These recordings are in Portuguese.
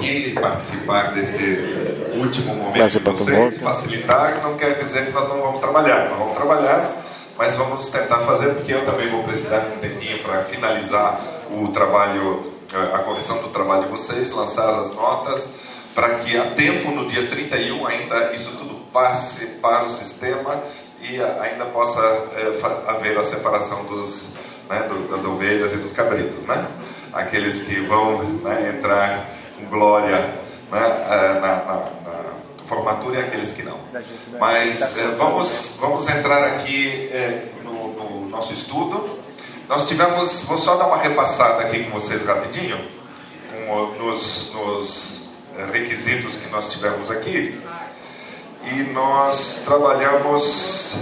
aqui participar desse último momento de vocês. Facilitar não quer dizer que nós não vamos trabalhar. Nós vamos trabalhar, mas vamos tentar fazer, porque eu também vou precisar de um tempinho para finalizar o trabalho, eh, a correção do trabalho de vocês, lançar as notas, para que a tempo, no dia 31, ainda isso tudo passe para o sistema e ainda possa é, haver a separação dos, né, do, das ovelhas e dos cabritos, né? Aqueles que vão né, entrar com glória né, eh, na, na, na, formatura e aqueles que não. Mas é, vamos, vamos entrar aqui é, no, no, nosso estudo. Nós tivemos, vou só dar uma repassada aqui com vocês rapidinho, com, nos, nos requisitos que nós tivemos aqui e nós trabalhamos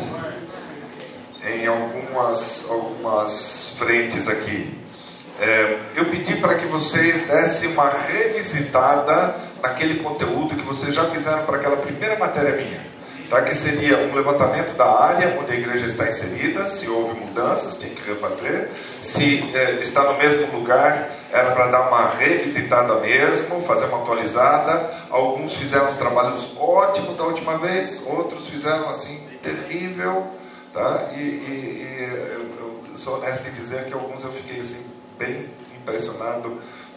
em algumas, algumas frentes aqui. É, eu pedi para que vocês dessem uma revisitada naquele conteúdo que vocês já fizeram para aquela primeira matéria minha tá? que seria um levantamento da área onde a igreja está inserida, se houve mudanças, tinha que refazer, se eh, está no mesmo lugar, era para dar uma revisitada mesmo, fazer uma atualizada. Alguns fizeram os trabalhos ótimos da última vez, outros fizeram assim, terrível. Tá? E, e, e eu sou honesto em dizer que alguns eu fiquei assim, bem impressionado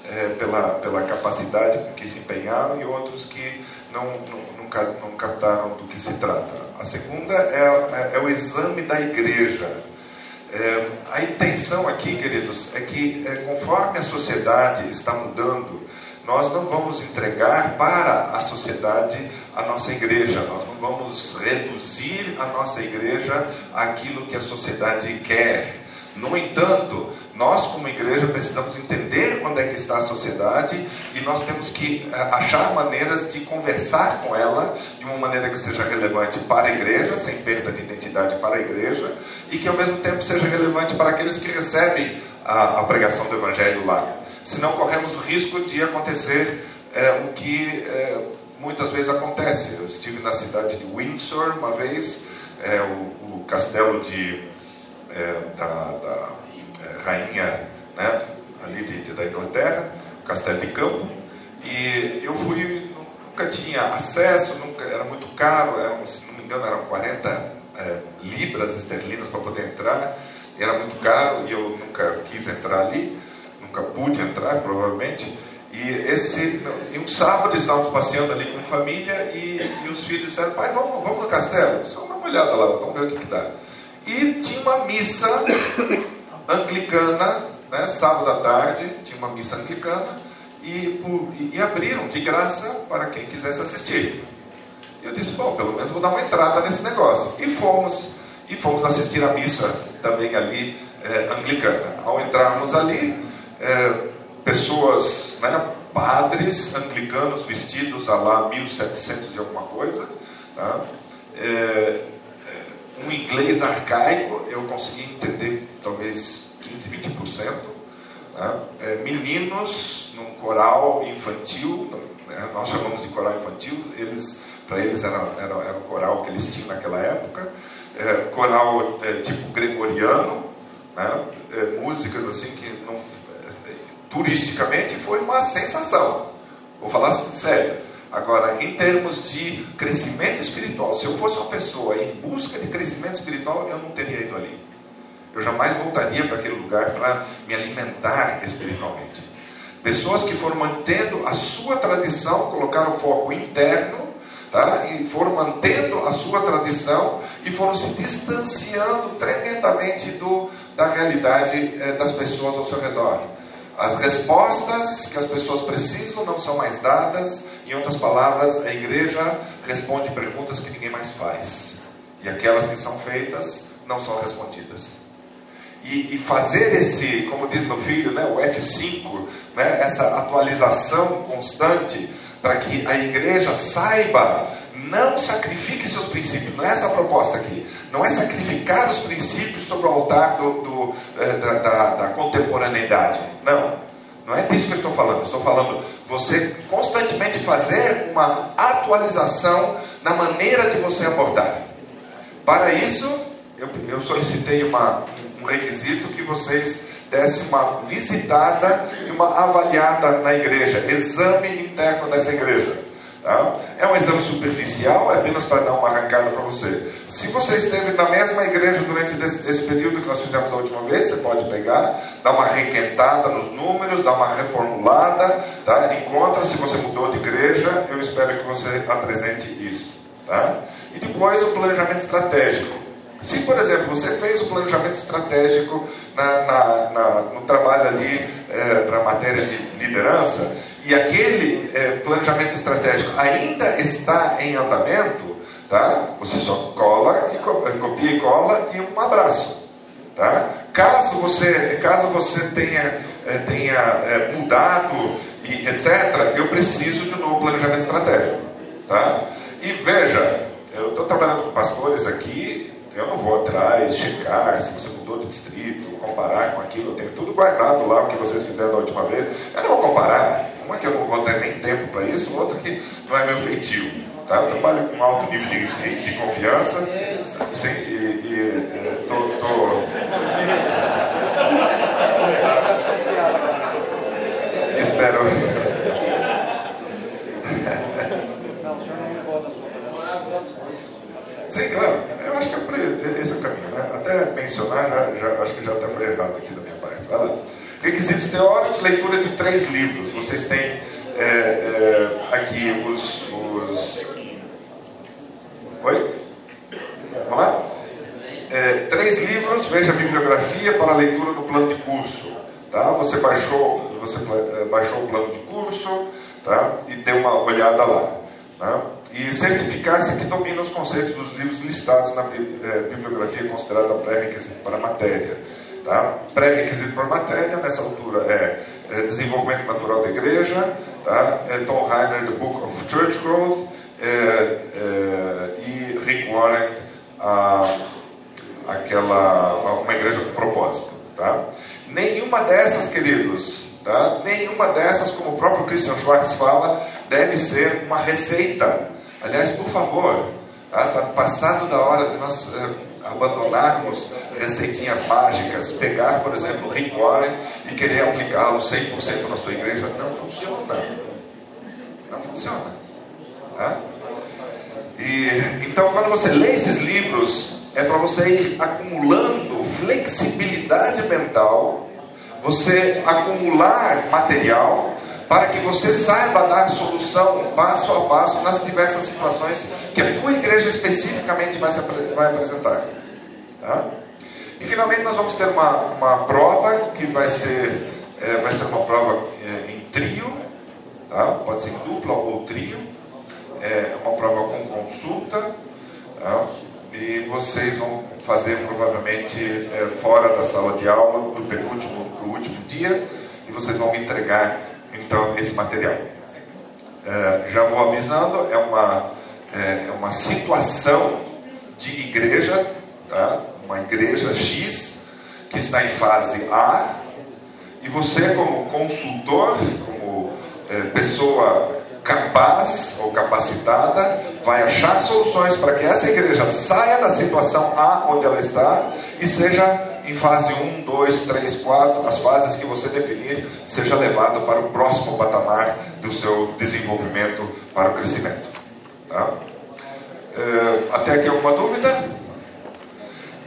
é, pela, pela capacidade com que se empenharam e outros que não, não, não captaram do que se trata. A segunda é, é, é o exame da igreja. É, a intenção aqui, queridos, é que é, conforme a sociedade está mudando, nós não vamos entregar para a sociedade a nossa igreja, nós não vamos reduzir a nossa igreja àquilo que a sociedade quer. No entanto, nós como igreja precisamos entender quando é que está a sociedade e nós temos que eh, achar maneiras de conversar com ela de uma maneira que seja relevante para a igreja, sem perda de identidade para a igreja, e que ao mesmo tempo seja relevante para aqueles que recebem a, a pregação do evangelho lá. Senão corremos o risco de acontecer é, o que é, muitas vezes acontece. Eu estive na cidade de Windsor uma vez, é, o, o castelo de é, da, da é, rainha né, ali de, de, da Inglaterra, Castelo de Campo, e eu fui, nunca tinha acesso, nunca, era muito caro, eram, se não me engano eram 40 é, libras esterlinas para poder entrar, era muito caro e eu nunca quis entrar ali, nunca pude entrar provavelmente, e esse, e um sábado estávamos passeando ali com família e, e os filhos disseram, pai, vamos, vamos no castelo? Só dá uma olhada lá, vamos ver o que, que dá. E tinha uma missa anglicana, né, sábado à tarde, tinha uma missa anglicana, e, e, e abriram de graça para quem quisesse assistir. Eu disse, bom, pelo menos vou dar uma entrada nesse negócio. E fomos, e fomos assistir a missa também ali é, anglicana. Ao entrarmos ali, é, pessoas, né, padres anglicanos vestidos a lá 1700 e alguma coisa, tá? é, um inglês arcaico, eu consegui entender talvez 15, 20%. Né? É, meninos num coral infantil, né? nós chamamos de coral infantil, eles, para eles era, era, era, o coral que eles tinham naquela época. É, coral é, tipo gregoriano, né? É, músicas assim que não, é, turisticamente foi uma sensação. Vou falar sério. Agora, em termos de crescimento espiritual, se eu fosse uma pessoa em busca de crescimento espiritual, eu não teria ido ali. Eu jamais voltaria para aquele lugar para me alimentar espiritualmente. Pessoas que foram mantendo a sua tradição, colocaram foco interno, tá? e foram mantendo a sua tradição e foram se distanciando tremendamente do, da realidade eh, das pessoas ao seu redor. As respostas que as pessoas precisam não são mais dadas. Em outras palavras, a igreja responde perguntas que ninguém mais faz. E aquelas que são feitas não são respondidas. E, e fazer esse, como diz meu filho, né, o F5, né, essa atualização constante, para que a igreja saiba não sacrifique seus princípios, não é essa a proposta aqui. Não é sacrificar os princípios sobre o altar do, do, eh, da, da, da contemporaneidade. Não. Não é disso que eu estou falando. Estou falando você constantemente fazer uma atualização na maneira de você abordar. Para isso, eu, eu solicitei uma, um requisito que vocês desse uma visitada e uma avaliada na igreja, exame interno dessa igreja. Tá? É um exame superficial, é apenas para dar uma arrancada para você. Se você esteve na mesma igreja durante esse período que nós fizemos da última vez, você pode pegar, dar uma requentada nos números, dar uma reformulada, tá? encontra se você mudou de igreja, eu espero que você apresente isso. Tá? E depois o planejamento estratégico. Se, por exemplo, você fez o planejamento estratégico na, na, na, no trabalho ali é, para a matéria de liderança, e aquele é, planejamento estratégico ainda está em andamento, tá? você só cola, e é, copia e cola e um abraço. Tá? Caso você, caso você tenha, tenha é, mudado e etc., eu preciso de um novo planejamento estratégico. Tá? E veja, eu estou trabalhando com pastores aqui, eu não vou atrás, checar se você mudou de distrito, comparar com aquilo, eu tenho tudo guardado lá, o que vocês fizeram da última vez. Eu não vou comparar, uma que eu não vou ter nem tempo para isso, outra que não é meu feitio. Tá? Eu trabalho com alto nível de, de, de confiança sim, e, e é, tô... espero Sim, claro. Eu acho que é esse é o caminho. Né? Até mencionar, já, já, acho que já até foi errado aqui da minha parte. Vai lá. Requisitos teóricos, leitura de três livros. Vocês têm é, é, aqui os, os. Oi? Vamos lá? É, três livros, veja a bibliografia para leitura no plano de curso. Tá? Você, baixou, você é, baixou o plano de curso tá? e deu uma olhada lá. Tá? E certificar-se que domina os conceitos dos livros listados na é, bibliografia considerada pré-requisito para a matéria. Tá? Pré-requisito para a matéria, nessa altura, é, é, desenvolvimento natural da igreja, tá? é Tom Heiner, The Book of Church Growth, é, é, e Rick Warren, a, aquela, uma igreja com propósito. Tá? Nenhuma dessas, queridos, tá? nenhuma dessas, como o próprio Christian Schwartz fala, deve ser uma receita Aliás, por favor, está passado da hora de nós eh, abandonarmos receitinhas mágicas, pegar, por exemplo, o Rick Warren e querer aplicá-lo 100% na sua igreja. Não funciona. Não funciona. Tá? E, então, quando você lê esses livros, é para você ir acumulando flexibilidade mental, você acumular material para que você saiba dar solução passo a passo nas diversas situações que a tua igreja especificamente vai, vai apresentar. Tá? E finalmente nós vamos ter uma, uma prova que vai ser, é, vai ser uma prova é, em trio, tá? pode ser em dupla ou trio, é uma prova com consulta, tá? e vocês vão fazer provavelmente é, fora da sala de aula, do penúltimo para o último dia, e vocês vão me entregar então esse material. É, já vou avisando, é uma, é, é uma situação de igreja, tá? uma igreja X, que está em fase A, e você, como consultor, como é, pessoa capaz ou capacitada, vai achar soluções para que essa igreja saia da situação A onde ela está e seja em fase 1, 2, 3, 4, as fases que você definir, seja levado para o próximo patamar do seu desenvolvimento para o crescimento. Tá? É, até aqui alguma dúvida?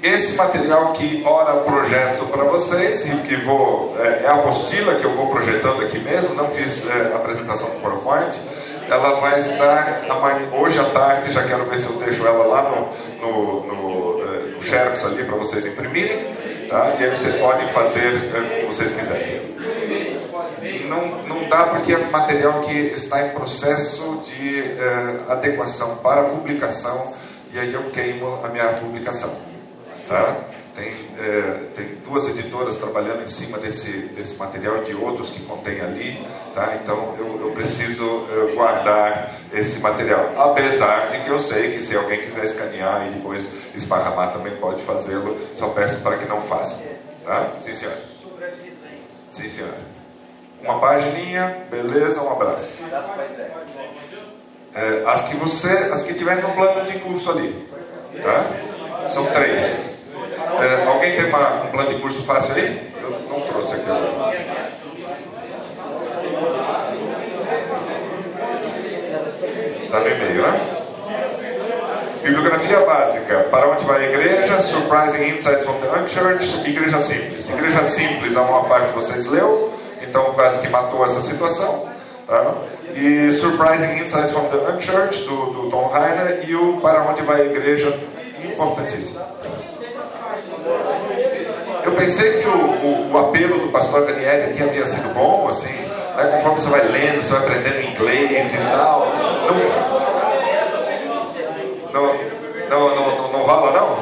Esse material que ora projeto para vocês, e que vou, é, é, a apostila que eu vou projetando aqui mesmo, não fiz é, apresentação do PowerPoint, ela vai estar hoje à tarde, já quero ver se eu deixo ela lá no, no, no, no Xerox ali para vocês imprimirem, tá? e aí vocês podem fazer é, como vocês quiserem. Não, não dá porque é material que está em processo de é, adequação para publicação, e aí eu queimo a minha publicação. Tá? Tem, é, tem duas editoras trabalhando em cima desse, desse material de outros que contém ali, tá? então eu, eu preciso é, guardar esse material. Apesar de que eu sei que se alguém quiser escanear e depois esparramar também pode fazê-lo, só peço para que não faça. Tá? Sim, senhor. Sim. Uma pagininha, beleza, um abraço. É, as que você, as que tiverem no plano de curso ali, tá? São três. É, alguém tem uma, um plano de curso fácil aí? Eu não trouxe aqui agora. Está no e-mail, né? Bibliografia básica. Para onde vai a igreja? Surprising Insights from the Unchurched. Igreja Simples. Igreja Simples, a maior parte de vocês leu. Então, quase que matou essa situação. Tá? E Surprising Insights from the Unchurched, do, do Tom Heiner. E o Para onde vai a igreja, importantíssimo. Pensei que o, o, o apelo do pastor Daniel aqui havia sido bom, assim, né? conforme você vai lendo, você vai aprendendo inglês e tal. Não, não, não, não, não rola não?